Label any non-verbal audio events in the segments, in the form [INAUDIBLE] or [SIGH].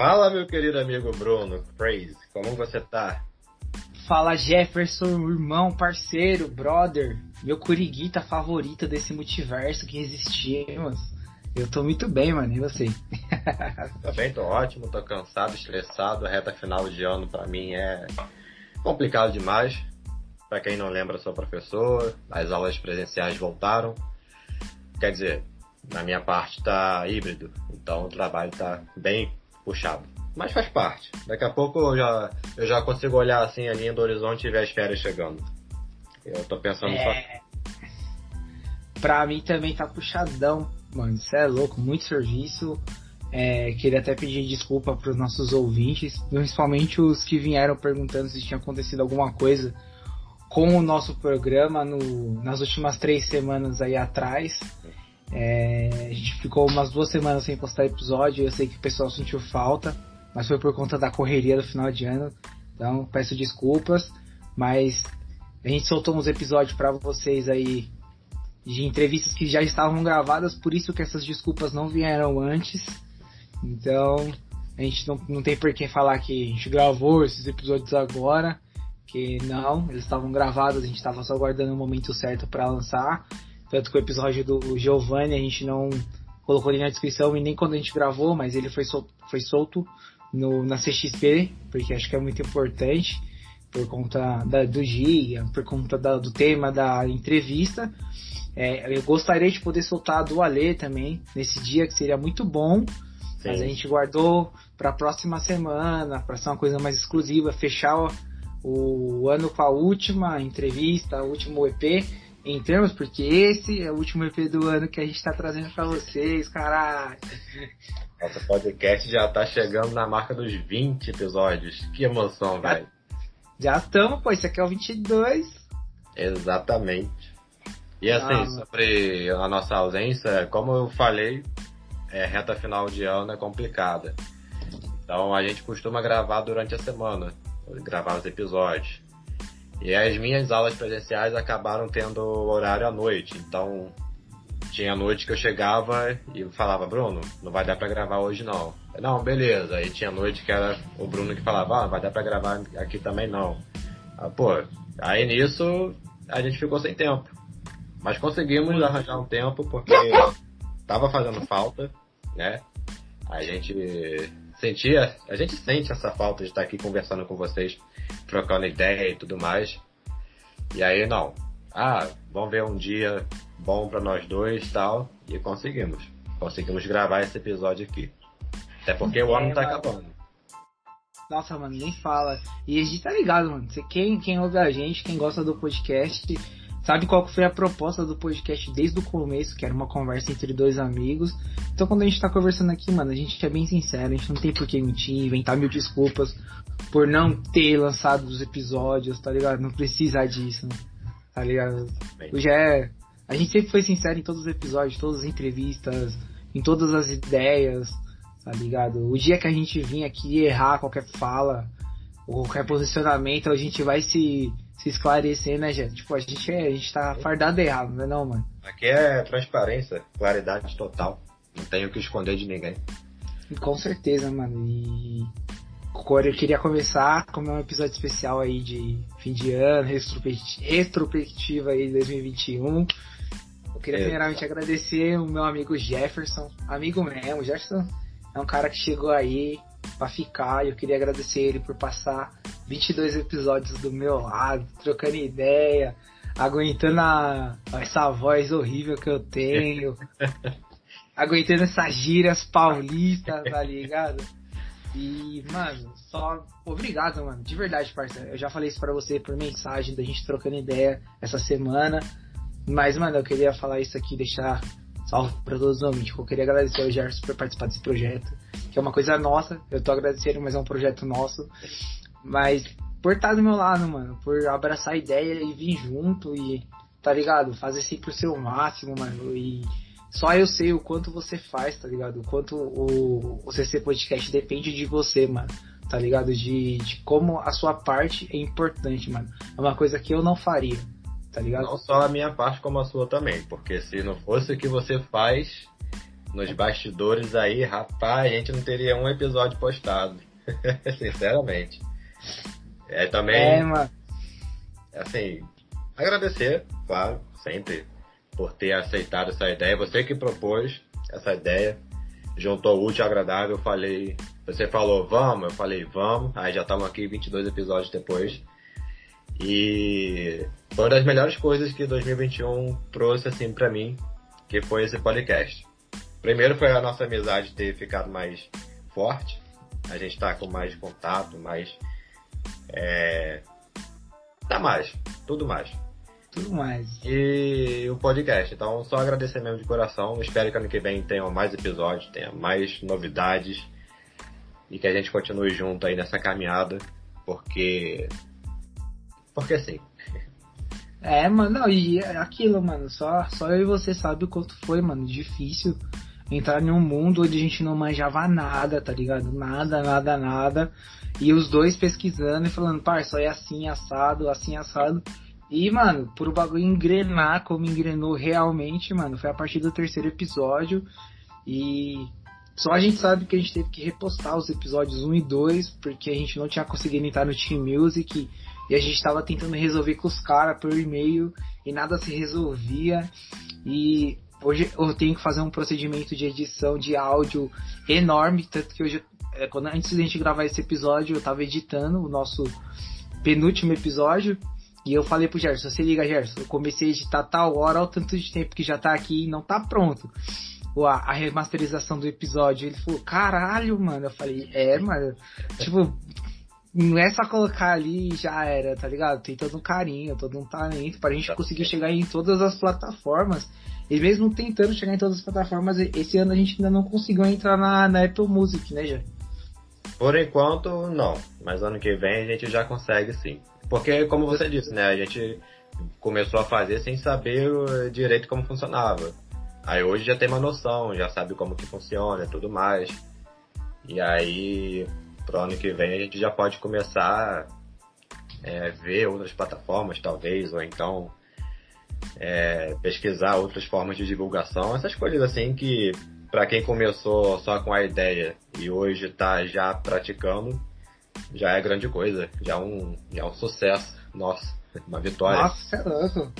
Fala, meu querido amigo Bruno Praise, como você tá? Fala, Jefferson, irmão, parceiro, brother, meu curiguita favorito desse multiverso que existimos. Eu tô muito bem, mano, e você? [LAUGHS] Também tô ótimo, tô cansado, estressado. A reta final de ano pra mim é complicado demais. Pra quem não lembra, sou professor, as aulas presenciais voltaram. Quer dizer, na minha parte tá híbrido, então o trabalho tá bem puxado. Mas faz parte. Daqui a pouco eu já, eu já consigo olhar assim a linha do horizonte e ver as férias chegando. Eu tô pensando é... só. Pra mim também tá puxadão, mano. Isso é louco, muito serviço. É, queria até pedir desculpa para os nossos ouvintes, principalmente os que vieram perguntando se tinha acontecido alguma coisa com o nosso programa no, nas últimas três semanas aí atrás. É, a gente ficou umas duas semanas sem postar episódio. Eu sei que o pessoal sentiu falta, mas foi por conta da correria do final de ano. Então peço desculpas, mas a gente soltou uns episódios para vocês aí de entrevistas que já estavam gravadas, por isso que essas desculpas não vieram antes. Então a gente não, não tem por que falar que a gente gravou esses episódios agora, que não, eles estavam gravados, a gente estava só aguardando o momento certo para lançar. Tanto que o episódio do Giovanni a gente não colocou ele na descrição e nem quando a gente gravou, mas ele foi solto, foi solto no, na CXP, porque acho que é muito importante, por conta da, do dia, por conta da, do tema da entrevista. É, eu gostaria de poder soltar a do Ale também, nesse dia, que seria muito bom, Sim. mas a gente guardou para a próxima semana, para ser uma coisa mais exclusiva, fechar o, o ano com a última entrevista, o último EP entramos, porque esse é o último EP do ano que a gente tá trazendo para vocês, caralho. [LAUGHS] Nosso podcast já tá chegando na marca dos 20 episódios. Que emoção, velho. Já estamos, pô, esse aqui é o 22. Exatamente. E assim, ah, sobre a nossa ausência, como eu falei, é, reta final de ano é complicada. Então a gente costuma gravar durante a semana, gravar os episódios. E as minhas aulas presenciais acabaram tendo horário à noite. Então, tinha noite que eu chegava e falava, Bruno, não vai dar para gravar hoje não. Não, beleza. Aí tinha noite que era o Bruno que falava, ah, não vai dar para gravar aqui também não. Ah, pô, aí nisso a gente ficou sem tempo. Mas conseguimos arranjar um tempo porque [LAUGHS] tava fazendo falta, né? A gente sentia, a gente sente essa falta de estar aqui conversando com vocês trocando ideia e tudo mais. E aí não. Ah, vamos ver um dia bom para nós dois tal. E conseguimos. Conseguimos gravar esse episódio aqui. Até porque o ano tá acabando. Nossa, mano, nem fala. E a gente tá ligado, mano. Você, quem, quem ouve a gente, quem gosta do podcast, sabe qual foi a proposta do podcast desde o começo, que era uma conversa entre dois amigos. Então quando a gente tá conversando aqui, mano, a gente é bem sincero, a gente não tem por que mentir, inventar mil desculpas por não ter lançado os episódios, tá ligado? Não precisa disso, tá ligado? Já é. A gente sempre foi sincero em todos os episódios, todas as entrevistas, em todas as ideias, tá ligado? O dia que a gente vir aqui errar qualquer fala, ou qualquer posicionamento, a gente vai se, se esclarecer, né, gente? Tipo, a gente, é, a gente tá fardado errado, não é não, mano? Aqui é transparência, claridade total. Não tenho o que esconder de ninguém. Com certeza, mano. E eu queria começar como um episódio especial aí de fim de ano, retrospectiva aí de 2021. Eu queria é. primeiramente agradecer o meu amigo Jefferson, amigo mesmo, Jefferson é um cara que chegou aí para ficar e eu queria agradecer ele por passar 22 episódios do meu lado, trocando ideia, aguentando a, essa voz horrível que eu tenho, [LAUGHS] aguentando essas gírias paulistas, tá ligado? E, mano, só obrigado, mano. De verdade, parceiro. Eu já falei isso para você por mensagem da gente trocando ideia essa semana. Mas, mano, eu queria falar isso aqui, deixar salve pra todos os ouvintes. Eu queria agradecer ao Gerson por participar desse projeto, que é uma coisa nossa. Eu tô agradecendo, mas é um projeto nosso. Mas por estar do meu lado, mano, por abraçar a ideia e vir junto e, tá ligado? Fazer sempre o seu máximo, mano. E só eu sei o quanto você faz, tá ligado? O quanto o, o CC Podcast depende de você, mano. Tá ligado? De, de como a sua parte é importante, mano. É uma coisa que eu não faria, tá ligado? Não só a minha parte, como a sua também. Porque se não fosse o que você faz, nos bastidores aí, rapaz, a gente não teria um episódio postado. [LAUGHS] Sinceramente. É também. É, mano. Assim, agradecer, claro, sempre, por ter aceitado essa ideia. Você que propôs essa ideia, juntou o útil ao agradável. Eu falei, você falou, vamos, eu falei, vamos. Aí já estamos aqui 22 episódios depois. E foi uma das melhores coisas que 2021 trouxe assim para mim, que foi esse podcast. Primeiro foi a nossa amizade ter ficado mais forte. A gente tá com mais contato, mais. É... Tá mais, tudo mais. Tudo mais. E o podcast. Então, só agradecer mesmo de coração. Espero que ano que vem tenham mais episódios, tenha mais novidades. E que a gente continue junto aí nessa caminhada. Porque. Porque sim. É, mano, não, e é aquilo, mano, só, só eu e você sabe o quanto foi, mano, difícil entrar em um mundo onde a gente não manjava nada, tá ligado? Nada, nada, nada. E os dois pesquisando e falando, parça, é assim, assado, assim, assado. E, mano, por bagulho engrenar como engrenou realmente, mano, foi a partir do terceiro episódio. E só a gente sabe que a gente teve que repostar os episódios 1 e 2, porque a gente não tinha conseguido entrar no Team Music. E a gente tava tentando resolver com os caras por e-mail e nada se resolvia. E Hoje eu tenho que fazer um procedimento de edição de áudio enorme, tanto que hoje, é, quando, antes de a gente gravar esse episódio, eu tava editando o nosso penúltimo episódio. E eu falei pro Gerson, você liga, Gerson, eu comecei a editar tal hora, olha o tanto de tempo que já tá aqui e não tá pronto. A, a remasterização do episódio. Ele falou, caralho, mano. Eu falei, é, mano. Tipo, não é só colocar ali e já era, tá ligado? Tem todo um carinho, todo um talento pra gente conseguir chegar em todas as plataformas e mesmo tentando chegar em todas as plataformas, esse ano a gente ainda não conseguiu entrar na, na Apple Music, né, já? Por enquanto, não. Mas ano que vem a gente já consegue sim. Porque, como você disse, né? A gente começou a fazer sem saber direito como funcionava. Aí hoje já tem uma noção, já sabe como que funciona e tudo mais. E aí, pro ano que vem a gente já pode começar a é, ver outras plataformas, talvez, ou então é, pesquisar outras formas de divulgação, essas coisas assim que para quem começou só com a ideia e hoje está já praticando, já é grande coisa, já é um, já é um sucesso, nossa, [LAUGHS] uma vitória. Nossa, é louco.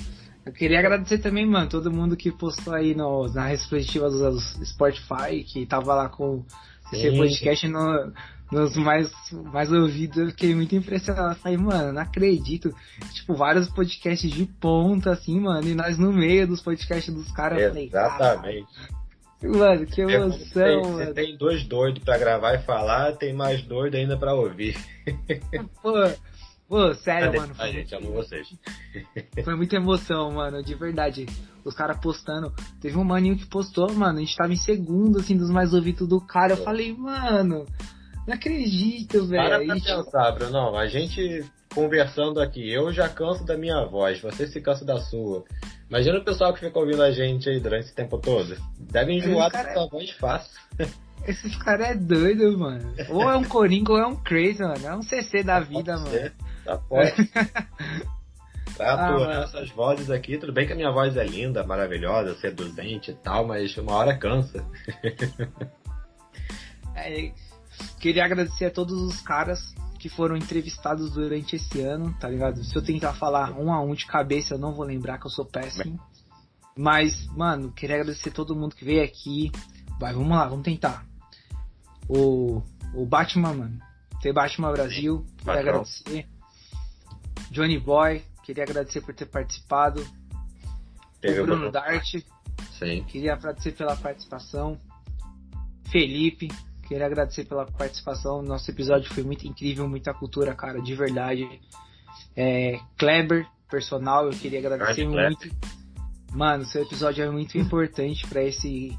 Eu queria agradecer também, mano, todo mundo que postou aí no, na retrospectiva do Spotify, que tava lá com esse podcast no, nos mais, mais ouvidos, eu fiquei muito impressionado. falei, mano, não acredito. Tipo, vários podcasts de ponta, assim, mano, e nós no meio dos podcasts dos caras. Exatamente. Mano, que emoção, mano. Você tem dois doidos pra gravar e falar, tem mais doido ainda pra ouvir. [LAUGHS] Pô, pô sério, mano. A gente, amo vocês. [LAUGHS] Foi muita emoção, mano, de verdade. Os caras postando. Teve um maninho que postou, mano, a gente tava em segundo, assim, dos mais ouvidos do cara. Eu falei, mano, não acredito, velho. Para pra pensar, Bruno. A gente conversando aqui, eu já canso da minha voz, você se cansa da sua. Imagina o pessoal que fica ouvindo a gente aí durante esse tempo todo. Deve enjoar da sua é... voz fácil. Esses caras é doido, mano. Ou é um Coringa ou é um Crazy, mano. É um CC da vida, pode mano. Tá pode. pra [LAUGHS] aturar ah, essas vozes aqui, tudo bem que a minha voz é linda, maravilhosa, seduzente e tal, mas uma hora cansa. é, Queria agradecer a todos os caras que foram entrevistados durante esse ano, tá ligado? Se eu tentar falar um a um de cabeça, eu não vou lembrar que eu sou péssimo. Mas, mano, queria agradecer a todo mundo que veio aqui. Vai, vamos lá, vamos tentar. O, o Batman, mano. Tem Batman Brasil, queria agradecer. Johnny Boy, queria agradecer por ter participado. O Bruno Dart, Sim. queria agradecer pela participação. Felipe, Queria agradecer pela participação. Nosso episódio foi muito incrível, muita cultura, cara, de verdade. É, Kleber, personal, eu queria agradecer muito. Mano, seu episódio é muito importante para esse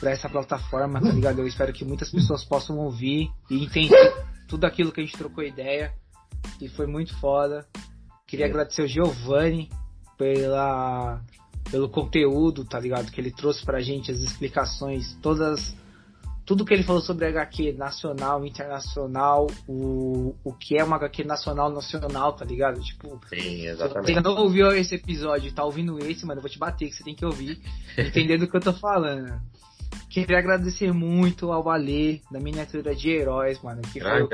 para essa plataforma, tá ligado? Eu espero que muitas pessoas possam ouvir e entender tudo aquilo que a gente trocou ideia. E foi muito foda. Queria Sim. agradecer o Giovanni pela pelo conteúdo, tá ligado? Que ele trouxe pra gente, as explicações, todas tudo que ele falou sobre HQ nacional, internacional, o, o que é uma HQ nacional, nacional, tá ligado? Tipo, Sim, exatamente. você não ouviu esse episódio e tá ouvindo esse, mano, eu vou te bater, que você tem que ouvir, [LAUGHS] entendendo o que eu tô falando. queria agradecer muito ao Ale, da miniatura de heróis, mano. Que foi o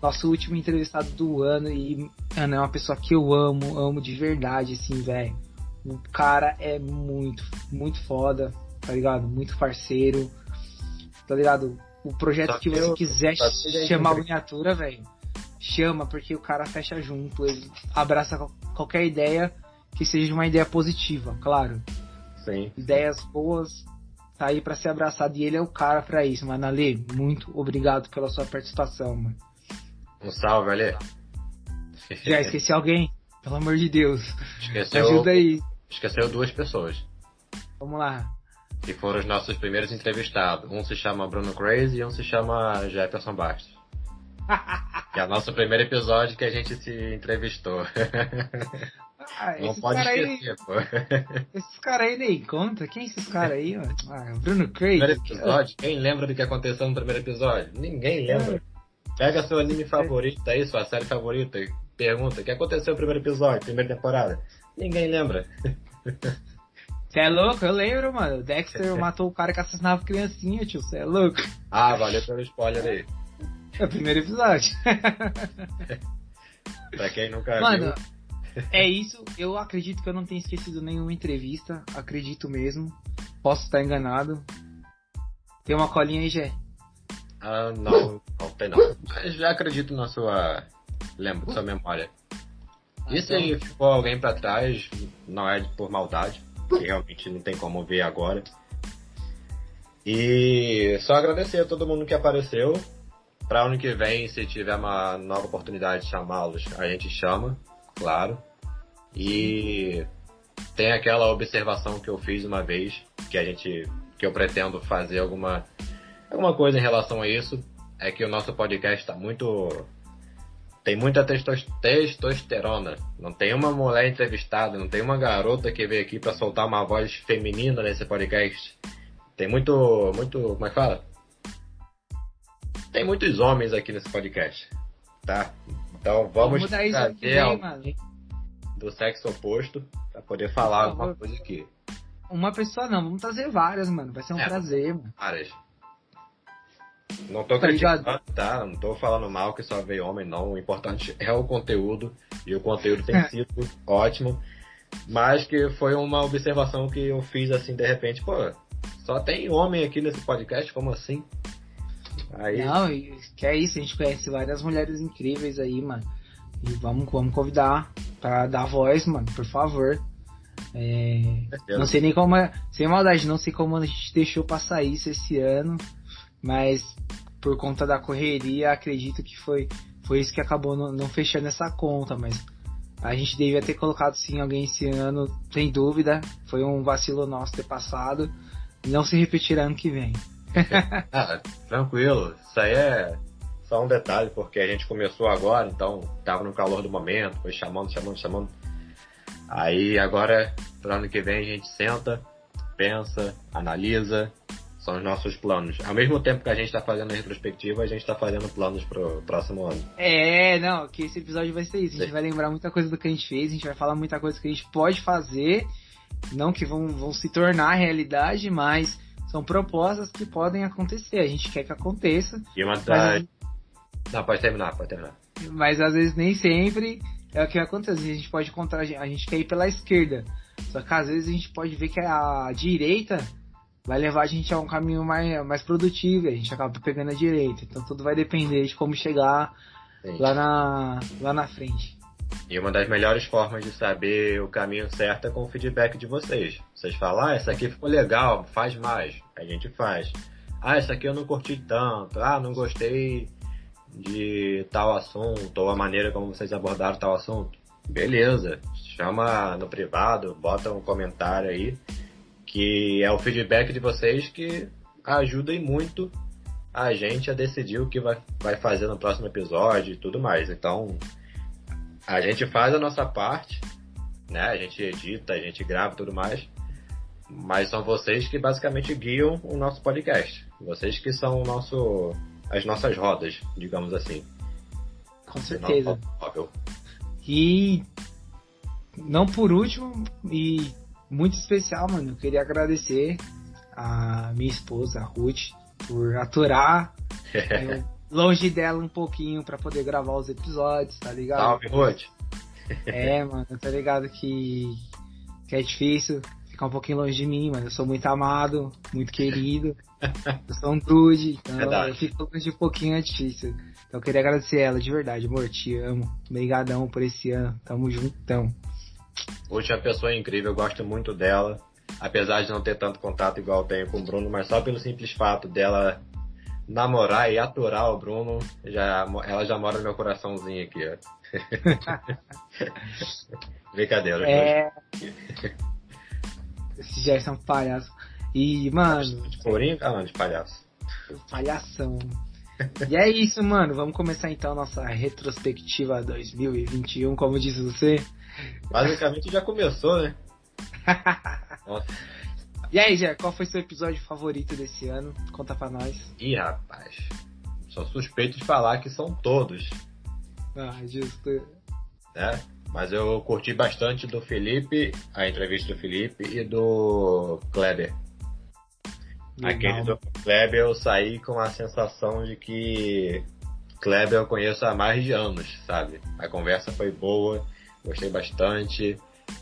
nosso último entrevistado do ano. E, mano, é uma pessoa que eu amo, amo de verdade, assim, velho. O cara é muito, muito foda, tá ligado? Muito parceiro, tá ligado? O projeto que você quiser chamar a miniatura, velho, chama, porque o cara fecha junto, ele abraça qualquer ideia que seja uma ideia positiva, claro. Sim. Ideias boas, tá aí para ser abraçado e ele é o cara para isso, mano. Ale, muito obrigado pela sua participação, mano. Um salve, Ale. [LAUGHS] Já esqueci alguém? Pelo amor de Deus. Esqueceu, Ajuda aí. Esqueceu duas pessoas. Vamos lá. Que foram os nossos primeiros entrevistados. Um se chama Bruno Crazy e um se chama Jefferson Bastos. [LAUGHS] que é o nosso primeiro episódio que a gente se entrevistou. Ah, Não pode esquecer, aí, pô. Esses caras aí nem conta. Quem é esses caras aí, mano? Ah, Bruno Crazy. Primeiro episódio, quem lembra do que aconteceu no primeiro episódio? Ninguém lembra. Pega seu anime favorito aí, sua série favorita, e pergunta o que aconteceu no primeiro episódio, primeira temporada. Ninguém lembra. [LAUGHS] Você é louco? Eu lembro, mano. O Dexter [LAUGHS] matou o cara que assassinava criancinha, tio. Você é louco? Ah, valeu pelo spoiler aí. É o primeiro episódio. [LAUGHS] pra quem nunca Mano, viu. é isso. Eu acredito que eu não tenha esquecido nenhuma entrevista. Acredito mesmo. Posso estar enganado. Tem uma colinha aí, Gé? Ah, não, não tem não. Mas já acredito na sua. Lembro, sua memória. E se então- ficou alguém pra trás, não é por maldade, que realmente não tem como ver agora. E só agradecer a todo mundo que apareceu. Pra ano que vem, se tiver uma nova oportunidade de chamá-los, a gente chama, claro. E tem aquela observação que eu fiz uma vez, que a gente. que eu pretendo fazer alguma, alguma coisa em relação a isso. É que o nosso podcast tá muito tem muita testos- testosterona. Não tem uma mulher entrevistada, não tem uma garota que veio aqui pra soltar uma voz feminina nesse podcast. Tem muito, muito, como é que fala? Tem muitos homens aqui nesse podcast, tá? Então vamos que trazer mano. do sexo oposto pra poder falar alguma coisa aqui. Uma pessoa não, vamos trazer várias, mano. Vai ser um É. prazer, mano. Várias. Não tô Tá ligado? criticando, tá? Não tô falando mal que só veio homem, não. O importante é o conteúdo. E o conteúdo tem É. sido ótimo. Mas que foi uma observação que eu fiz assim, de repente, pô, só tem homem aqui nesse podcast, como assim? Aí, Não, que é isso, a gente conhece várias mulheres incríveis aí, mano. E vamos, vamos convidar pra dar voz, mano, por favor. É, não sei nem como é, sem maldade, não sei como a gente deixou passar isso esse ano, mas por conta da correria, acredito que foi, foi isso que acabou não, não fechando essa conta, mas a gente devia ter colocado sim alguém esse ano, sem dúvida. Foi um vacilo nosso ter passado. Não se repetirá ano que vem. [LAUGHS] [LAUGHS] ah, tranquilo. Isso aí é só um detalhe, porque a gente começou agora, então tava no calor do momento, foi chamando, chamando, chamando. Aí agora, pro ano que vem, a gente senta, pensa, analisa, são os nossos planos. Ao mesmo tempo que a gente tá fazendo a retrospectiva, a gente tá fazendo planos pro próximo ano. É, não, que esse episódio vai ser isso. A gente Sim. vai lembrar muita coisa do que a gente fez, a gente vai falar muita coisa que a gente pode fazer, não que vão, vão se tornar realidade, mas são propostas que podem acontecer. A gente quer que aconteça, E uma das... Não, pode terminar, pode terminar. mas às vezes nem sempre é o que acontece. A gente pode encontrar, a gente quer ir pela esquerda, só que às vezes a gente pode ver que a direita vai levar a gente a um caminho mais, mais produtivo, e a gente acaba pegando a direita. Então tudo vai depender de como chegar Sim. lá na, lá na frente. E uma das melhores formas de saber o caminho certo é com o feedback de vocês. Vocês falam, ah, essa aqui ficou legal, faz mais. A gente faz. Ah, essa aqui eu não curti tanto. Ah, não gostei de tal assunto, ou a maneira como vocês abordaram tal assunto. Beleza, chama no privado, bota um comentário aí, que é o feedback de vocês que ajuda e muito a gente a decidir o que vai, vai fazer no próximo episódio e tudo mais. Então, a gente faz a nossa parte, né? A gente edita, a gente grava e tudo mais. Mas são vocês que basicamente guiam o nosso podcast. Vocês que são o nosso, as nossas rodas, digamos assim. Com certeza. E não por último, e muito especial, mano, eu queria agradecer a minha esposa, a Ruth, por aturar [LAUGHS] eu, longe dela um pouquinho para poder gravar os episódios, tá ligado? Salve, Ruth! [LAUGHS] É, mano, tá ligado que, que é difícil ficar um pouquinho longe de mim, mano. Eu sou muito amado, muito querido. [LAUGHS] Eu sou um dude, então Verdade. eu fico longe de um pouquinho é difícil. Então eu queria agradecer ela de verdade, amor. Te amo. Obrigadão por esse ano. Tamo juntão. Ruth é uma pessoa incrível, eu gosto muito dela. Apesar de não ter tanto contato igual eu tenho com o Bruno, mas só pelo simples fato dela namorar e aturar o Bruno, já, ela já mora no meu coraçãozinho aqui, ó. [LAUGHS] Brincadeira. É... Esse Gerson é um palhaço. E, mano. De corinho? Ah, não, de palhaço. Palhação. e é isso, mano. Vamos começar então nossa retrospectiva 2021, como disse você. Basicamente já começou, né? [LAUGHS] Nossa. E aí, Jé, qual foi seu episódio favorito desse ano? Conta pra nós. Ih, rapaz. Sou suspeito de falar que são todos. Ah, justo. É, mas eu curti bastante do Felipe, a entrevista do Felipe e do Kleber. Legal. Aquele do Kleber eu saí com a sensação de que Kleber eu conheço há mais de anos, sabe? A conversa foi boa, gostei bastante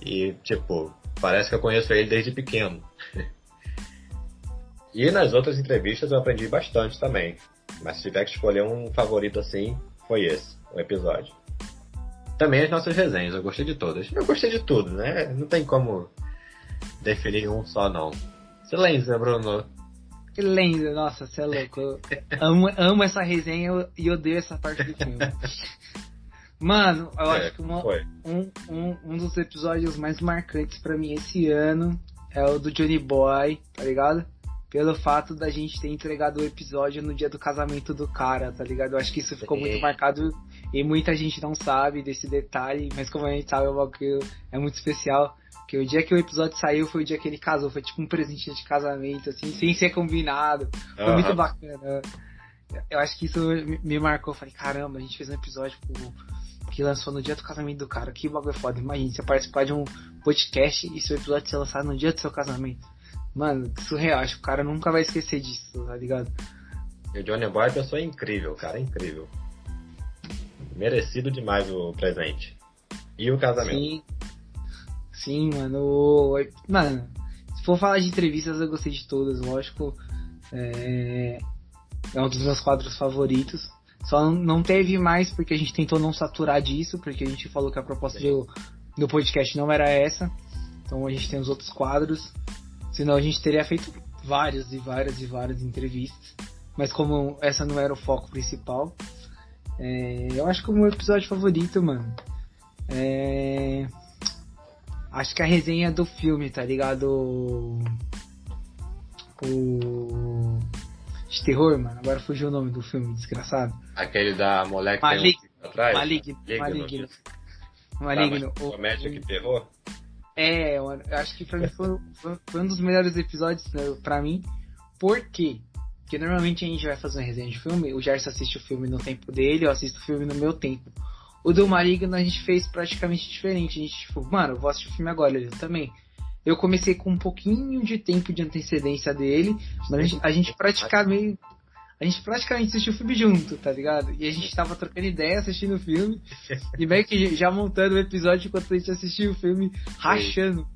e, tipo, parece que eu conheço ele desde pequeno. [LAUGHS] e nas outras entrevistas eu aprendi bastante também. Mas se tiver que escolher um favorito assim, foi esse, o episódio. Também as nossas resenhas, eu gostei de todas. Eu gostei de tudo, né? Não tem como definir um só, não. Silêncio, Bruno. Silêncio, nossa, você é louco. Eu amo, amo essa resenha e odeio essa parte do filme. [LAUGHS] Mano, eu é, acho que uma, um, um, um dos episódios mais marcantes para mim esse ano é o do Johnny Boy, tá ligado? Pelo fato da gente ter entregado o episódio no dia do casamento do cara, tá ligado? Eu acho que isso ficou muito marcado e muita gente não sabe desse detalhe, mas como a gente sabe, é, é muito especial. Porque o dia que o episódio saiu foi o dia que ele casou, foi tipo um presente de casamento, assim, sem ser combinado. Foi uhum. muito bacana. Eu acho que isso me marcou. Eu falei, caramba, a gente fez um episódio tipo, que lançou no dia do casamento do cara. Que bagulho foda. Imagina você participar de um podcast e seu episódio ser lançado no dia do seu casamento. Mano, que surreal. Acho que o cara nunca vai esquecer disso, tá ligado? E o Johnny Boy é pessoa incrível, cara, incrível. Merecido demais o presente. E o casamento. Sim. Sim, mano. Mano, se for falar de entrevistas, eu gostei de todas, lógico. É, é um dos meus quadros favoritos. Só não teve mais porque a gente tentou não saturar disso, porque a gente falou que a proposta do, do podcast não era essa. Então a gente tem os outros quadros. Senão a gente teria feito várias e várias e várias entrevistas. Mas como essa não era o foco principal, é, eu acho que o meu episódio favorito, mano, é. Acho que a resenha do filme, tá ligado? O de terror, mano. Agora fugiu o nome do filme, desgraçado. Aquele da moleque Malig... um atrás? Maligno. Maligno. Maligno. Tá, comédia que terror? É, eu acho que pra mim foi, foi, um dos melhores episódios né, pra mim. Por quê? Porque normalmente a gente vai fazer uma resenha de filme, o Gerson assiste o filme no tempo dele, eu assisto o filme no meu tempo. O do Maligno a gente fez praticamente diferente. A gente, tipo, mano, eu vou assistir o filme agora, ele também. Eu comecei com um pouquinho de tempo de antecedência dele, mas a gente, a gente praticamente. A gente praticamente assistiu o filme junto, tá ligado? E a gente tava trocando ideia assistindo o filme. [LAUGHS] e meio que já montando o episódio enquanto a gente assistia o filme, rachando.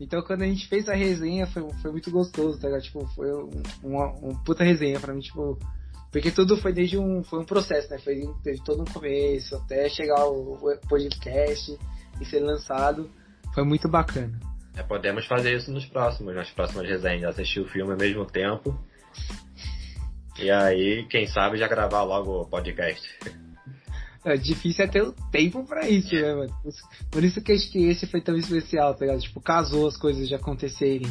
Então quando a gente fez a resenha foi, foi muito gostoso, tá ligado? Tipo, foi um, uma, uma puta resenha pra mim, tipo. Porque tudo foi desde um. Foi um processo, né? Foi teve todo um começo, até chegar o podcast e ser lançado. Foi muito bacana. É, podemos fazer isso nos próximos, nas próximas resenhas, assistir o filme ao mesmo tempo. E aí, quem sabe, já gravar logo o podcast. É difícil é ter o tempo pra isso, né, mano? Por isso que acho que esse foi tão especial, tá ligado? Tipo, casou as coisas de acontecerem.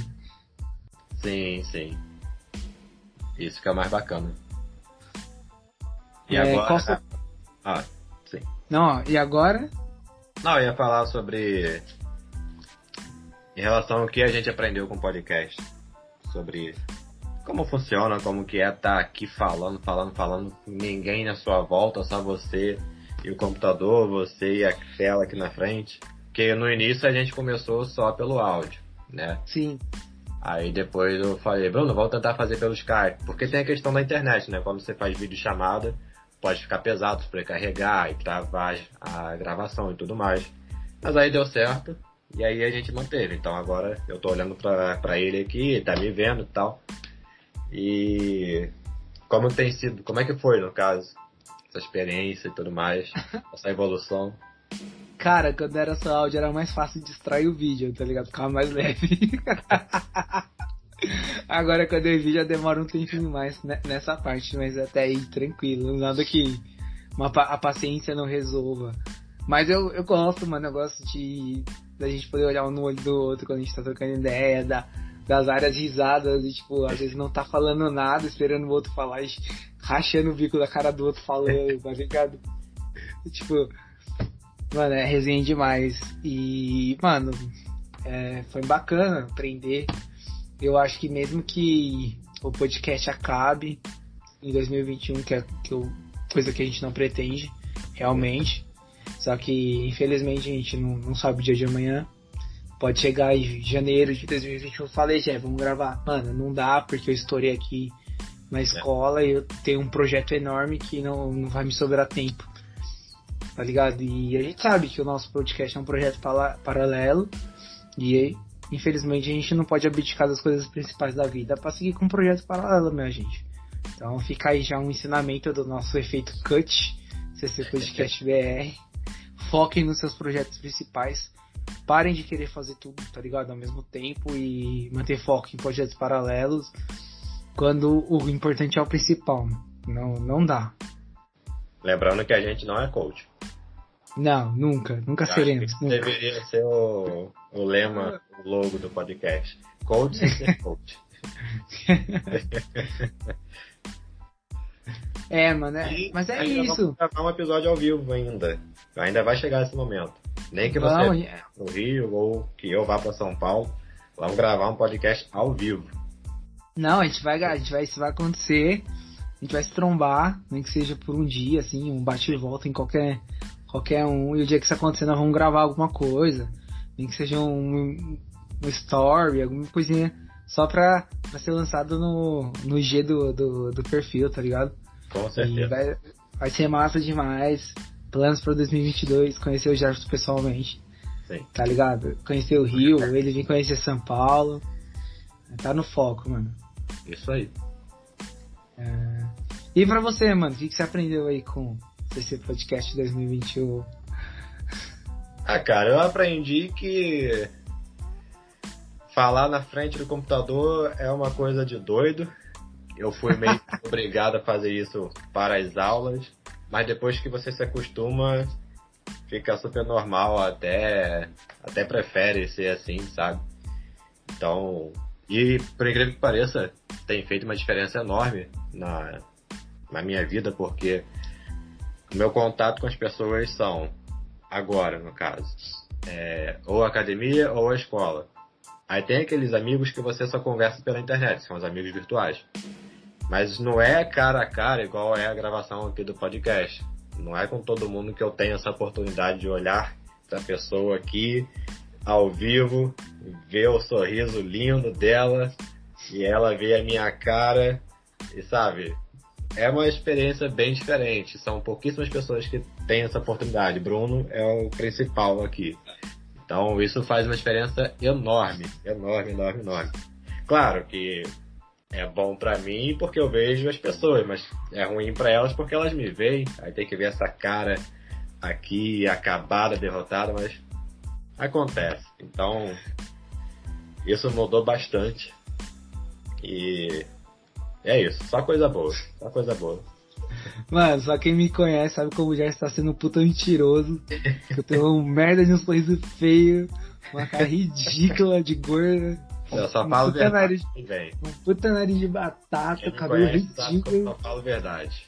Sim, sim. Isso que é o mais bacana. E é, agora. Ah, sim. Não, e agora? Não, eu ia falar sobre em relação ao que a gente aprendeu com o podcast. Sobre como funciona, como que é estar tá aqui falando, falando, falando, ninguém na sua volta, só você e o computador, você e a tela aqui na frente. Porque no início a gente começou só pelo áudio, né? Sim. Aí depois eu falei, Bruno, vamos tentar fazer pelo Skype. Porque tem a questão da internet, né? Quando você faz vídeo chamada, pode ficar pesado para carregar e travar a gravação e tudo mais. Mas aí deu certo e aí a gente manteve. Então agora eu tô olhando para ele aqui, tá me vendo e tal. E como tem sido, como é que foi no caso? Essa experiência e tudo mais, [LAUGHS] essa evolução. Cara, quando era só áudio era mais fácil de extrair o vídeo, tá ligado? Ficava mais leve. [LAUGHS] Agora quando eu vi já demora um tempinho mais nessa parte, mas até aí tranquilo. Nada que uma, a paciência não resolva. Mas eu, eu gosto, mano, eu gosto de da gente poder olhar um no olho do outro quando a gente tá trocando ideia, da, das áreas risadas e, tipo, às vezes não tá falando nada, esperando o outro falar e rachando o bico da cara do outro falando, tá ligado? [LAUGHS] tipo, Mano, é resenha demais. E, mano, é, foi bacana aprender. Eu acho que mesmo que o podcast acabe em 2021, que é que eu, coisa que a gente não pretende, realmente. Só que, infelizmente, a gente não, não sabe o dia de amanhã. Pode chegar em janeiro de 2021 eu falei, Jé, vamos gravar. Mano, não dá porque eu estourei aqui na escola e eu tenho um projeto enorme que não, não vai me sobrar tempo tá ligado? E a gente sabe que o nosso podcast é um projeto paralelo e infelizmente a gente não pode abdicar das coisas principais da vida para seguir com um projeto paralelo, minha gente. Então fica aí já um ensinamento do nosso efeito cut, CC Podcast BR. Foquem nos seus projetos principais. Parem de querer fazer tudo, tá ligado? Ao mesmo tempo e manter foco em projetos paralelos quando o importante é o principal. Não, não dá. Lembrando que a gente não é coach. Não, nunca. Nunca Eu seremos. Nunca. Deveria ser o, o lema, o logo do podcast. Coach [LAUGHS] sem ser coach. [LAUGHS] é, mano, é, mas é isso. Vamos gravar um episódio ao vivo ainda. Ainda vai chegar esse momento. Nem que você vamos, no Rio ou que eu vá para São Paulo, vamos gravar um podcast ao vivo. Não, a gente vai, a gente vai, isso vai acontecer. A gente vai se trombar, nem que seja por um dia, assim, um bate e volta em qualquer qualquer um, e o dia que isso acontecer nós vamos gravar alguma coisa, nem que seja um, um story, alguma coisinha, só pra, pra ser lançado no, no G do, do, do perfil, tá ligado? Com certeza. Vai, vai, ser massa demais. Planos pra 2022, conhecer o Gerson pessoalmente. Sim. Tá ligado? Conhecer o Rio, ele vir conhecer São Paulo. Tá no foco, mano. Isso aí. É... E pra você, mano, o que, que você aprendeu aí com, esse podcast 2021? Ah, cara, eu aprendi que falar na frente do computador é uma coisa de doido. Eu fui meio [LAUGHS] obrigado a fazer isso para as aulas, mas depois que você se acostuma, fica super normal, até até prefere ser assim, sabe? Então, e por incrível que pareça, tem feito uma diferença enorme na, na minha vida, porque o meu contato com as pessoas são, agora no caso, é, ou a academia ou a escola. Aí tem aqueles amigos que você só conversa pela internet, são os amigos virtuais. Mas não é cara a cara igual é a gravação aqui do podcast. Não é com todo mundo que eu tenho essa oportunidade de olhar para a pessoa aqui ao vivo, ver o sorriso lindo dela e ela ver a minha cara e sabe, é uma experiência bem diferente. São pouquíssimas pessoas que têm essa oportunidade. Bruno é o principal aqui. Então isso faz uma diferença enorme, enorme, enorme, enorme. Claro que é bom para mim porque eu vejo as pessoas, mas é ruim para elas porque elas me veem. Aí tem que ver essa cara aqui acabada, derrotada, mas acontece. Então isso mudou bastante. E é isso, só coisa boa. Só coisa boa. Mano, só quem me conhece sabe como já está sendo um puta mentiroso. eu tenho um merda de um sorriso feio, uma cara ridícula de gorda. Eu só falo verdade. Nariz, um puta nariz de batata, cabelo ridículo. Só falo verdade.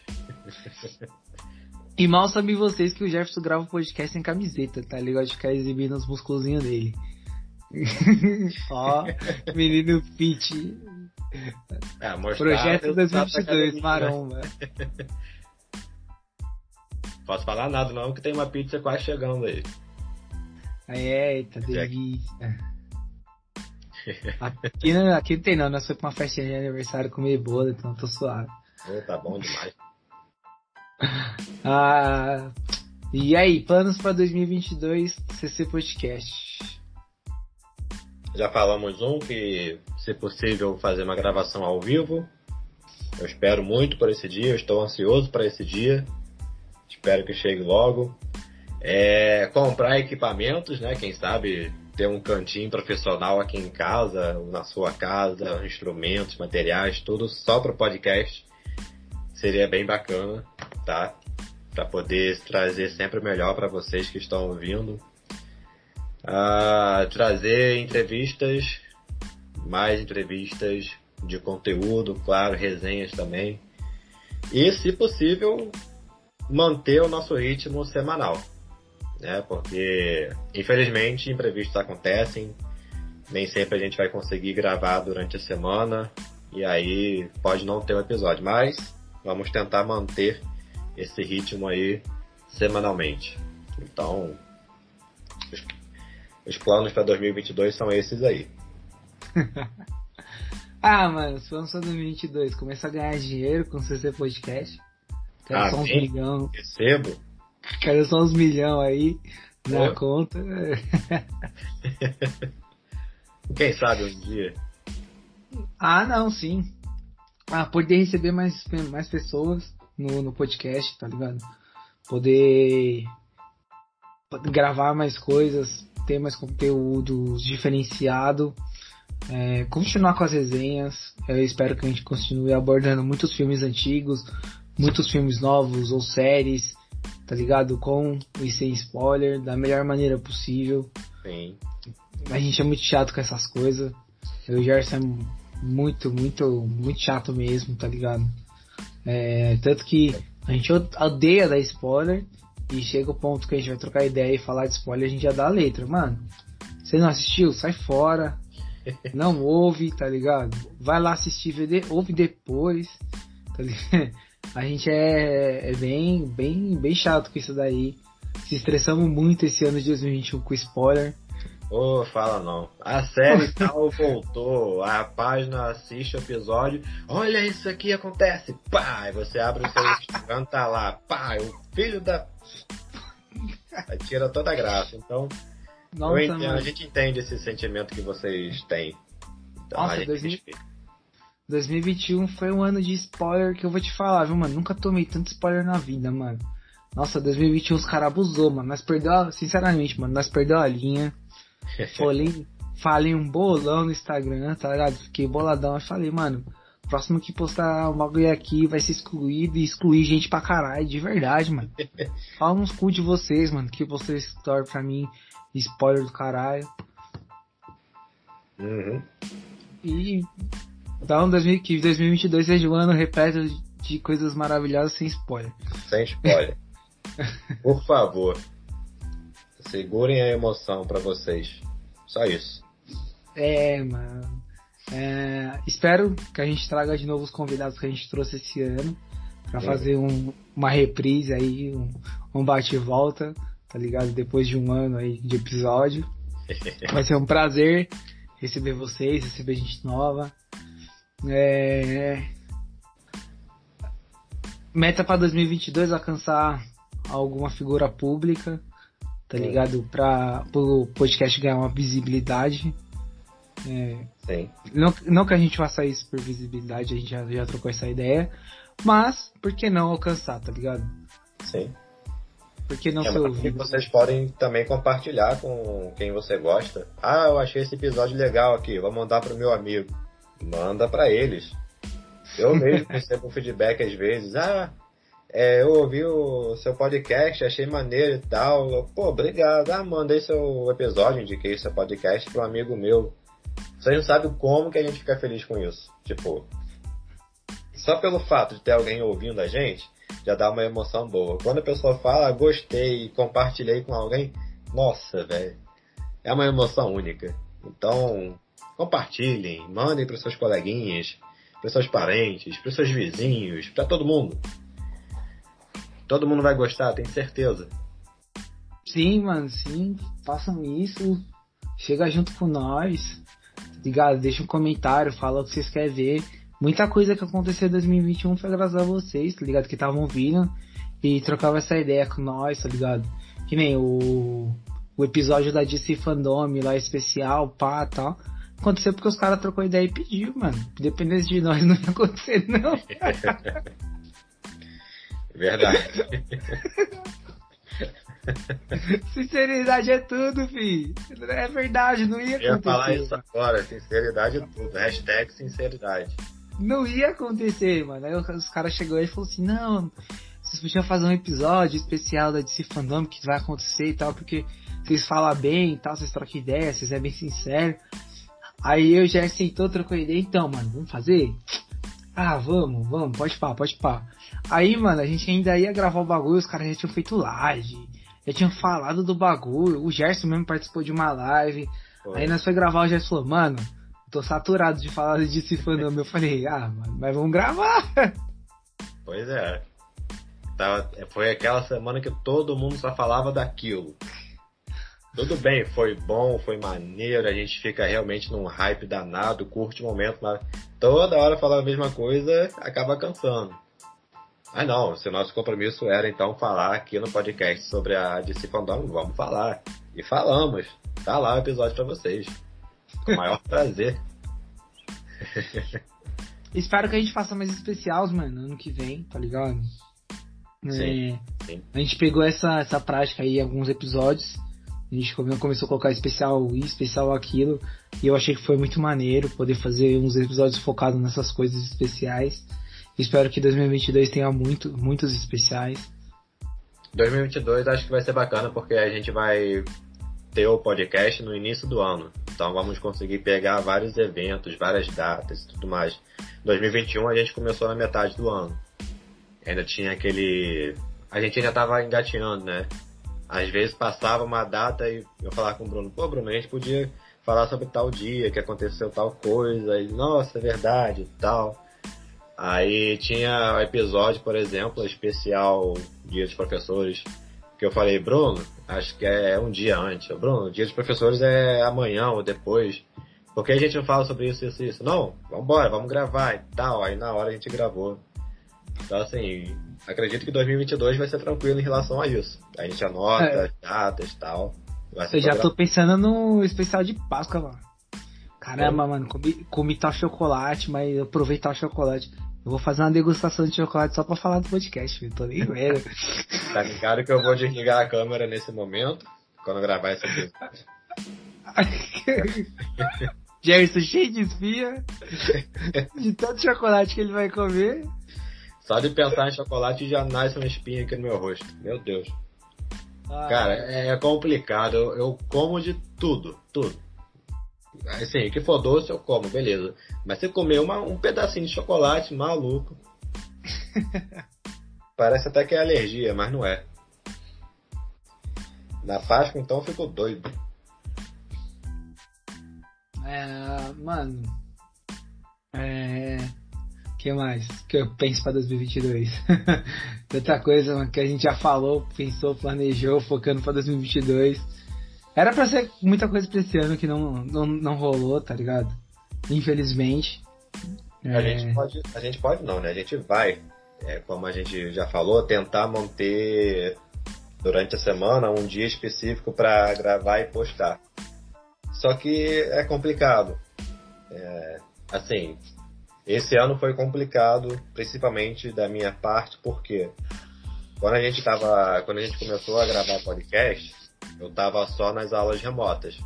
E mal sabem vocês que o Jefferson grava o podcast sem camiseta, tá ligado? De ficar exibindo os musculozinhos dele. [LAUGHS] Ó, menino fit. É, Projeto 2022, maromba. [LAUGHS] Posso falar nada não, que tem uma pizza quase chegando aí. Eita, delícia. Aqui, aqui não tem não, nós foi pra uma festinha de aniversário comer bolo, então tô suave. Oh, tá bom demais. [LAUGHS] ah, e aí, planos para 2022 CC Podcast? Já falamos um que, se possível, fazer uma gravação ao vivo. Eu espero muito por esse dia, eu estou ansioso para esse dia. Espero que chegue logo. É, comprar equipamentos, né? Quem sabe ter um cantinho profissional aqui em casa, na sua casa, instrumentos, materiais, tudo só para podcast. Seria bem bacana, tá? Para poder trazer sempre o melhor para vocês que estão ouvindo. Ah, trazer entrevistas, mais entrevistas de conteúdo, claro, resenhas também. E, se possível, manter o nosso ritmo semanal né? Porque infelizmente imprevistos acontecem, nem sempre a gente vai conseguir gravar durante a semana e aí pode não ter um episódio, mas vamos tentar manter esse ritmo aí semanalmente. Então, os, os planos para 2022 são esses aí. [LAUGHS] ah, mano, os planos para 2022, começar a ganhar dinheiro com o CC Podcast. Quero ah, só uns milhão. Recebo? Quero só uns milhão aí na é. conta. [LAUGHS] Quem sabe um dia. Ah, não, sim. Ah, poder receber mais, mais pessoas no, no podcast, tá ligado? Poder gravar mais coisas, ter mais conteúdo diferenciado, é, continuar com as resenhas. Eu espero que a gente continue abordando muitos filmes antigos, muitos filmes novos ou séries tá ligado? Com e sem spoiler, da melhor maneira possível. Sim. A gente é muito chato com essas coisas. Eu e o Gerson é muito, muito, muito chato mesmo, tá ligado? É, tanto que a gente odeia dar spoiler e chega o ponto que a gente vai trocar ideia e falar de spoiler, a gente já dá a letra. Mano, você não assistiu? Sai fora. [LAUGHS] Não ouve, tá ligado? Vai lá assistir, ouve depois, tá ligado? [LAUGHS] A gente é, é bem, bem, bem chato com isso daí. Se estressamos muito esse ano de 2021 com spoiler. Ô, oh, fala não. A série [LAUGHS] tal voltou, a página assiste o episódio, olha isso aqui acontece, pá, e você abre o seu [LAUGHS] Instagram, tá lá, pá, o filho da... Aí tira toda a graça, então... Nossa, entendo, a gente entende esse sentimento que vocês têm. Então, Nossa, 2000, 2021 foi um ano de spoiler que eu vou te falar, viu, mano? Nunca tomei tanto spoiler na vida, mano. Nossa, 2021 os caras abusou, mano. Nós perdeu, a, sinceramente, mano, nós perdeu a linha. [LAUGHS] falei, falei um bolão no Instagram, tá ligado? Fiquei boladão e falei, mano, próximo que postar o bagulho aqui vai ser excluído e excluir gente pra caralho, de verdade, mano. [LAUGHS] Fala uns cu de vocês, mano, que vocês torcem pra mim, spoiler do caralho. Uhum. E então, 2000, que 2022 seja um ano repleto de coisas maravilhosas sem spoiler. Sem spoiler. [LAUGHS] Por favor, segurem a emoção para vocês. Só isso. É, mano. É, espero que a gente traga de novo os convidados que a gente trouxe esse ano para fazer um, uma reprise aí, um, um bate e volta, tá ligado? Depois de um ano aí de episódio. [LAUGHS] Vai ser um prazer receber vocês, receber gente nova. É... Meta para 2022 alcançar alguma figura pública, tá ligado? Para o podcast ganhar uma visibilidade. É... Sim. Não, não que a gente faça isso por visibilidade, a gente já, já trocou essa ideia, mas por que não alcançar, tá ligado? Sim. Por que não é, ser ouvido? Vocês podem também compartilhar com quem você gosta. Ah, eu achei esse episódio legal aqui, vou mandar pro meu amigo manda para eles. Eu mesmo [LAUGHS] recebo feedback às vezes, ah, é, eu ouvi o seu podcast, achei maneiro e tal. Eu, Pô, obrigado. Ah, mandei seu episódio, indiquei seu podcast para um amigo meu. Vocês não sabem como que a gente fica feliz com isso. Tipo, só pelo fato de ter alguém ouvindo a gente, já dá uma emoção boa. Quando a pessoa fala, gostei, compartilhei com alguém, nossa, velho, é uma emoção única. Então, Compartilhem, mandem para seus coleguinhas, para seus parentes, para seus vizinhos, para todo mundo. Todo mundo vai gostar, tenho certeza. Sim, mano, sim. Façam isso. Chega junto com nós. ligado? Deixa um comentário, fala o que vocês querem ver. Muita coisa que aconteceu em 2021 foi graças a vocês, tá ligado? Que estavam vindo e trocavam essa ideia com nós, tá ligado? Que nem o, o episódio da DC Fandom lá especial, pá, tal. Aconteceu porque os caras trocou ideia e pediu, mano. Dependesse de nós, [LAUGHS] não ia acontecer, não. [LAUGHS] Verdade. [LAUGHS] Sinceridade é tudo, fi. É verdade, não ia acontecer. Eu ia falar isso agora, sinceridade é tudo. Hashtag sinceridade. Não ia acontecer, mano. Aí os caras chegou e falou assim, não, vocês podiam fazer um episódio especial da DC Fandom que vai acontecer e tal, porque vocês falam bem e tal, vocês trocam ideia, vocês é bem sincero. Aí eu já sentou, trocou ideia, então, mano, vamos fazer? Ah, vamos, vamos, pode pá, pode pá. Aí, mano, a gente ainda ia gravar o bagulho, os caras já tinham feito live, já tinham falado do bagulho, o Gerson mesmo participou de uma live. Foi. Aí nós foi gravar, o Gerson falou, mano, tô saturado de falar de si fandom. Eu falei, ah, mano, mas vamos gravar. Pois é. Tava, foi aquela semana que todo mundo só falava daquilo. Tudo bem, foi bom, foi maneiro, a gente fica realmente num hype danado, curte o momento, mas toda hora falar a mesma coisa acaba cansando. Mas não, se nosso compromisso era então falar aqui no podcast sobre a DC Fandom, vamos falar. E falamos. Tá lá o episódio para vocês. Com o maior [LAUGHS] prazer. Espero que a gente faça mais especiais, mano, ano que vem, tá ligado? Sim, é, sim. A gente pegou essa, essa prática aí em alguns episódios. A gente começou a colocar especial isso, especial aquilo. E eu achei que foi muito maneiro poder fazer uns episódios focados nessas coisas especiais. Espero que 2022 tenha muito, muitos especiais. 2022 acho que vai ser bacana porque a gente vai ter o podcast no início do ano. Então vamos conseguir pegar vários eventos, várias datas e tudo mais. 2021 a gente começou na metade do ano. Ainda tinha aquele. A gente ainda tava engateando, né? Às vezes passava uma data e eu falava com o Bruno, pô Bruno, a gente podia falar sobre tal dia que aconteceu tal coisa, e nossa, é verdade, tal. Aí tinha episódio, por exemplo, especial Dia dos Professores, que eu falei, Bruno, acho que é um dia antes. Bruno, Dia dos Professores é amanhã ou depois. Por que a gente não fala sobre isso, isso, isso? Não, vambora, vamos gravar e tal. Aí na hora a gente gravou. Então assim, acredito que 2022 vai ser tranquilo em relação a isso. A gente anota é. datas e tal. Eu já tô pensando no especial de Páscoa, mano. Caramba, mano, comi, comi tal chocolate, mas eu provei tal chocolate. Eu vou fazer uma degustação de chocolate só pra falar do podcast, eu tô nem vendo. [LAUGHS] tá ligado que eu vou desligar a câmera nesse momento, quando gravar esse episódio. [LAUGHS] Gerson cheio de espia, de tanto chocolate que ele vai comer. Só de pensar em chocolate já nasce uma espinha aqui no meu rosto. Meu Deus. Ah, Cara, é, é complicado. Eu, eu, como de tudo, tudo. Assim, o que for doce eu como, beleza. Mas você comer uma, um pedacinho de chocolate, maluco. [LAUGHS] Parece até que é alergia, mas não é. Na Páscoa, então, ficou doido. É, mano. É que mais que eu penso para 2022? Tanta coisa que a gente já falou, pensou, planejou, focando para 2022. Era para ser muita coisa pra esse ano que não, não, não rolou, tá ligado? Infelizmente. A, é... gente pode, a gente pode não, né? A gente vai, é, como a gente já falou, tentar manter durante a semana um dia específico para gravar e postar. Só que é complicado. É, assim, esse ano foi complicado, principalmente da minha parte, porque quando a gente tava, quando a gente começou a gravar podcast, eu tava só nas aulas remotas.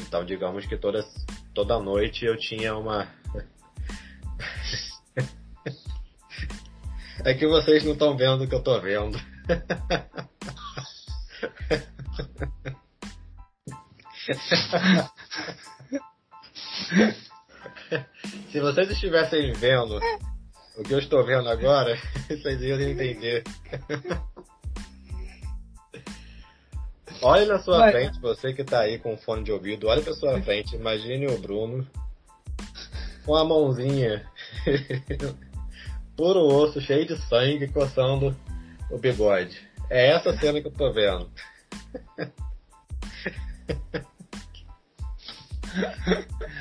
Então, digamos que toda toda noite eu tinha uma [LAUGHS] É que vocês não estão vendo o que eu tô vendo. [LAUGHS] [LAUGHS] Se vocês estivessem vendo o que eu estou vendo agora, [LAUGHS] vocês iam entender. [LAUGHS] Olhe na sua Vai. frente, você que está aí com fone de ouvido, olhe para sua frente, imagine o Bruno com a mãozinha puro osso, cheio de sangue, coçando o bigode. É essa cena que eu tô vendo.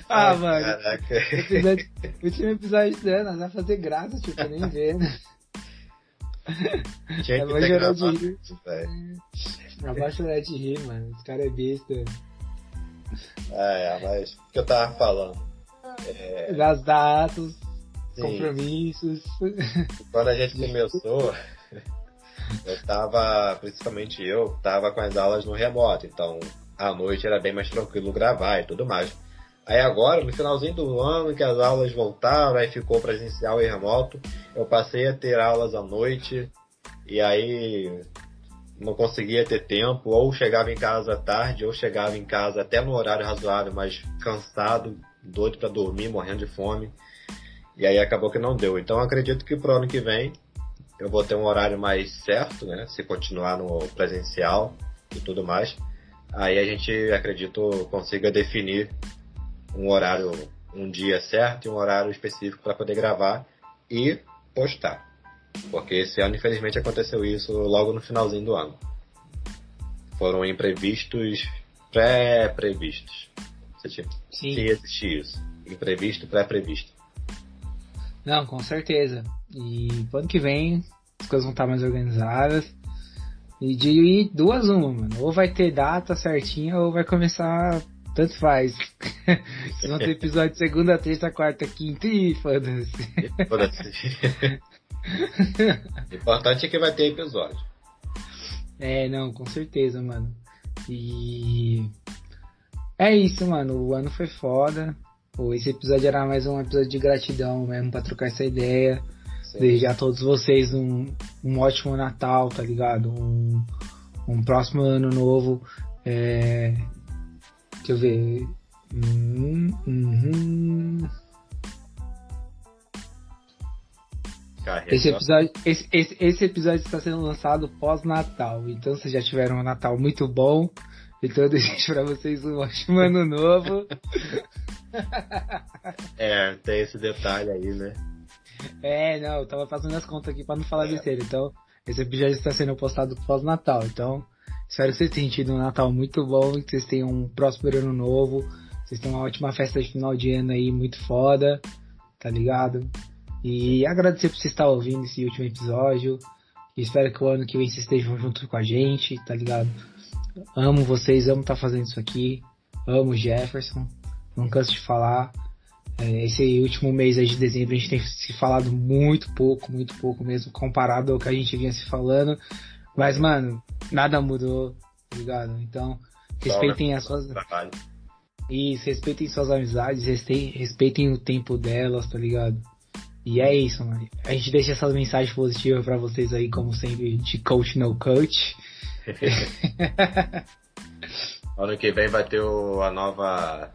Ah, mano. Caraca. Episódio, último episódio ano, nós vamos fazer graça, tipo, nem ver, né? Tinha que ter gravado. Eu vou chorar de rir, mano. Esse cara é besta. É, mas o que eu tava falando? É... Das datas, Sim. compromissos. Quando a gente começou, eu tava, principalmente eu, tava com as aulas no remoto, então à noite era bem mais tranquilo gravar e tudo mais. Aí agora, no finalzinho do ano, que as aulas voltaram, aí ficou presencial e remoto, eu passei a ter aulas à noite, e aí não conseguia ter tempo, ou chegava em casa tarde, ou chegava em casa até no horário razoável, mas cansado, doido para dormir, morrendo de fome. E aí acabou que não deu. Então acredito que pro ano que vem eu vou ter um horário mais certo, né? Se continuar no presencial e tudo mais. Aí a gente, acredito, consiga definir um horário, um dia certo e um horário específico para poder gravar e postar. Porque esse ano, infelizmente, aconteceu isso logo no finalzinho do ano. Foram imprevistos pré-previstos. Se, se existir isso. Imprevisto, pré-previsto. Não, com certeza. E ano que vem as coisas vão estar mais organizadas. E de duas uma, mano. Ou vai ter data certinha ou vai começar. Tanto faz. Vocês vão ter episódio segunda, terça, quarta, quinta e foda-se. [LAUGHS] Foda-se. [LAUGHS] Importante é que vai ter episódio. É, não, com certeza, mano. E. É isso, mano. O ano foi foda. Esse episódio era mais um episódio de gratidão mesmo pra trocar essa ideia. Desejar a todos vocês um, um ótimo Natal, tá ligado? Um, um próximo ano novo. É... Deixa eu ver. Hum, hum. Esse episódio, esse, esse, esse episódio está sendo lançado pós-Natal. Então vocês já tiveram um Natal muito bom. Então eu desejo pra vocês um ótimo ano novo. [LAUGHS] é, tem esse detalhe aí, né? [LAUGHS] É, não, eu tava fazendo as contas aqui pra não falar é. besteira. Então, esse episódio está sendo postado pós-Natal. Então, espero que vocês tenham tido um Natal muito bom, que vocês tenham um próspero ano novo, vocês tenham uma ótima festa de final de ano aí, muito foda, tá ligado? E agradecer por você estar ouvindo esse último episódio. Espero que o ano que vem vocês estejam junto com a gente, tá ligado? Amo vocês, amo estar tá fazendo isso aqui. Amo Jefferson. Não canso de falar. É, esse último mês de dezembro a gente tem se falado muito pouco, muito pouco mesmo, comparado ao que a gente vinha se falando. Mas, mano, nada mudou, tá ligado? Então, respeitem as suas. Isso, respeitem suas amizades, respeitem o tempo delas, tá ligado? E é isso, mano. A gente deixa essa mensagem positiva para vocês aí, como sempre, de coach no coach. [LAUGHS] ano que vem vai ter o, a nova.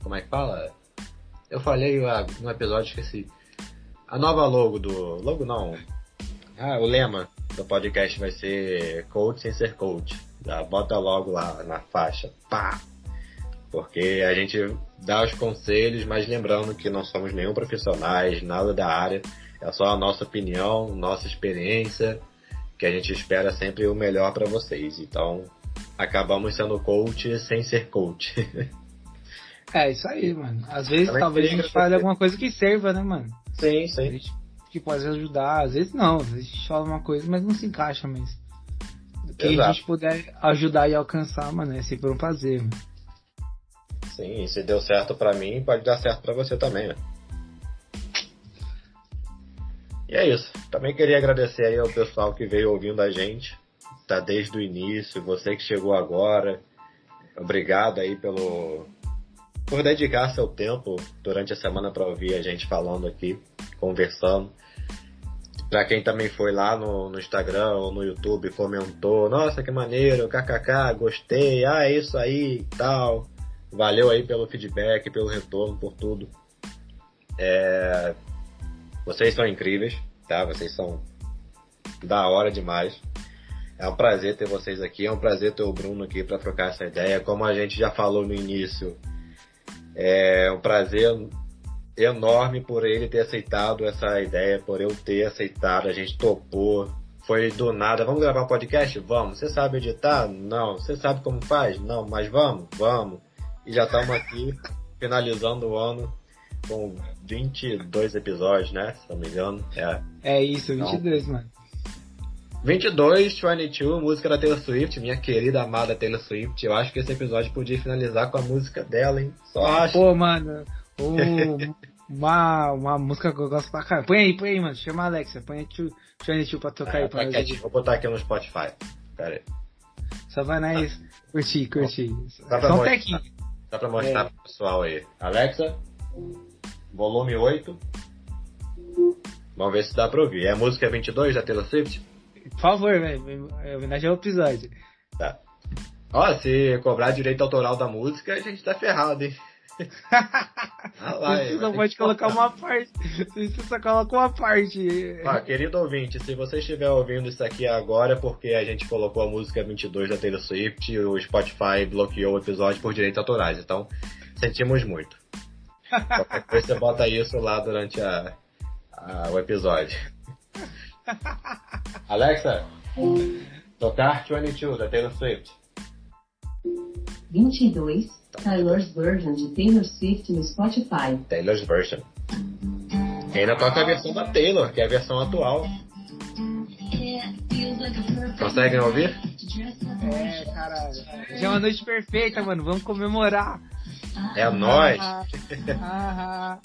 Como é que fala? Eu falei no episódio, esqueci. A nova logo do. Logo não. Ah, o lema do podcast vai ser coach sem ser coach. Já bota logo lá na faixa. Pá! Porque a gente dá os conselhos, mas lembrando que não somos nenhum profissionais, nada da área, é só a nossa opinião, nossa experiência, que a gente espera sempre o melhor para vocês. Então, acabamos sendo coach sem ser coach. [LAUGHS] é, isso aí, mano. Às vezes, Também talvez a gente fale alguma coisa que serva, né, mano? Sim, sim. que pode ajudar, às vezes não, às vezes a gente fala uma coisa, mas não se encaixa, mas. O que Exato. a gente puder ajudar e alcançar, mano, é sempre um prazer, mano. Sim, se deu certo para mim, pode dar certo para você também, né? E é isso. Também queria agradecer aí ao pessoal que veio ouvindo a gente, tá desde o início, você que chegou agora. Obrigado aí pelo por dedicar seu tempo durante a semana para ouvir a gente falando aqui, conversando. Para quem também foi lá no, no Instagram ou no YouTube comentou, nossa que maneiro, kkk, gostei, ah, é isso aí, tal. Valeu aí pelo feedback, pelo retorno, por tudo. É... Vocês são incríveis, tá? Vocês são da hora demais. É um prazer ter vocês aqui, é um prazer ter o Bruno aqui para trocar essa ideia. Como a gente já falou no início, é um prazer enorme por ele ter aceitado essa ideia, por eu ter aceitado, a gente topou. Foi do nada, vamos gravar um podcast? Vamos. Você sabe editar? Não. Você sabe como faz? Não, mas vamos, vamos. E já estamos aqui finalizando o ano com 22 episódios, né? Se não me engano. É, é isso, 22, então, mano. 22, 22, música da Taylor Swift, minha querida amada Taylor Swift. Eu acho que esse episódio podia finalizar com a música dela, hein? Só acho. Pô, mano, uma, uma música que eu gosto pra caramba. Põe aí, põe aí, mano. Chama a Alexa, põe aí 22 pra tocar é, aí pra nós. Vou botar aqui no Spotify. Pera aí. Só vai nós curtir, curtir. Dá pra, mostrar, dá pra mostrar é. pro pessoal aí. Alexa, volume 8. Vamos ver se dá pra ouvir. É a música 22 da Taylor Swift? Por favor, velho. É homenagem ao episódio. Tá. Ó, se cobrar direito autoral da música, a gente tá ferrado, hein? [LAUGHS] ah lá, você só pode colocar uma parte. Você só coloca uma parte. Ah, querido ouvinte, se você estiver ouvindo isso aqui agora, é porque a gente colocou a música 22 da Taylor Swift, o Spotify bloqueou o episódio por direitos autorais. Então, sentimos muito. [LAUGHS] Qualquer coisa você bota isso lá durante a, a, o episódio. [LAUGHS] Alexa, tocar 22 da Taylor Swift. 22, Taylor's Version de Taylor Swift no Spotify. Taylor's Version. ainda toca a versão da Taylor, que é a versão atual. Conseguem ouvir? É, caralho. Já é uma noite perfeita, mano. Vamos comemorar. É nóis. Ah, ah,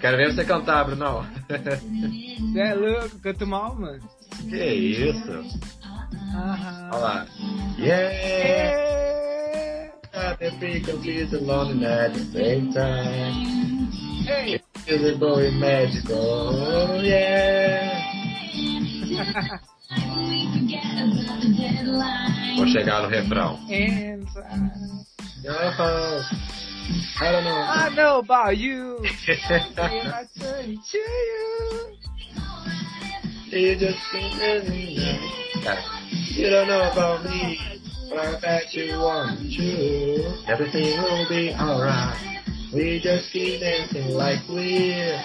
Quero ver você cantar, Brunão. Você é louco, canto mal, mano. Que isso? Olha lá. Yeah! yeah. The frequencies alone at the same time. Hey! Invisible and magical, yeah! [LAUGHS] Vou chegar no refrão. I don't know. I know about you. I turn to you. You just You don't know about me, but I bet you want to. Everything will be alright. We just keep dancing like we're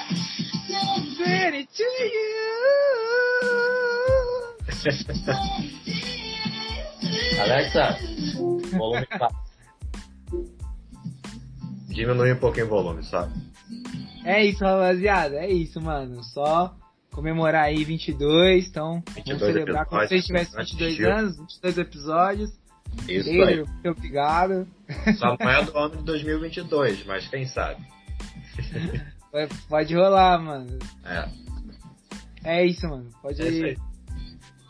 ready to you. Alexa, volume 4. Diminui um pouquinho o volume, sabe? É isso, rapaziada. É isso, mano. Só comemorar aí 22. Então, 22 vamos celebrar como se tivesse 22 anos, 22 episódios. Isso aí. Muito obrigado. Só [LAUGHS] não é do ano de 2022, mas quem sabe. Pode rolar, mano. É. É isso, mano. Pode é ir.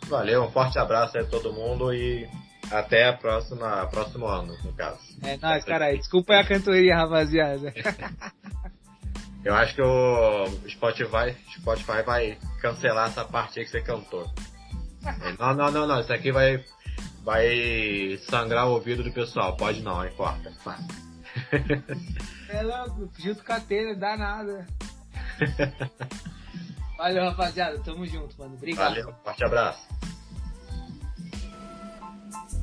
Valeu, um forte abraço aí a todo mundo e até a próxima, próximo ano, no caso. É nóis, caralho. Desculpa a cantoria, rapaziada. [LAUGHS] Eu acho que o Spotify, Spotify vai cancelar essa parte aí que você cantou. Não, não, não, não. Isso aqui vai, vai sangrar o ouvido do pessoal. Pode não, hein? Corta. É louco, junto com a telha, dá nada. [LAUGHS] Valeu, rapaziada. Tamo junto, mano. Obrigado. Valeu, forte abraço.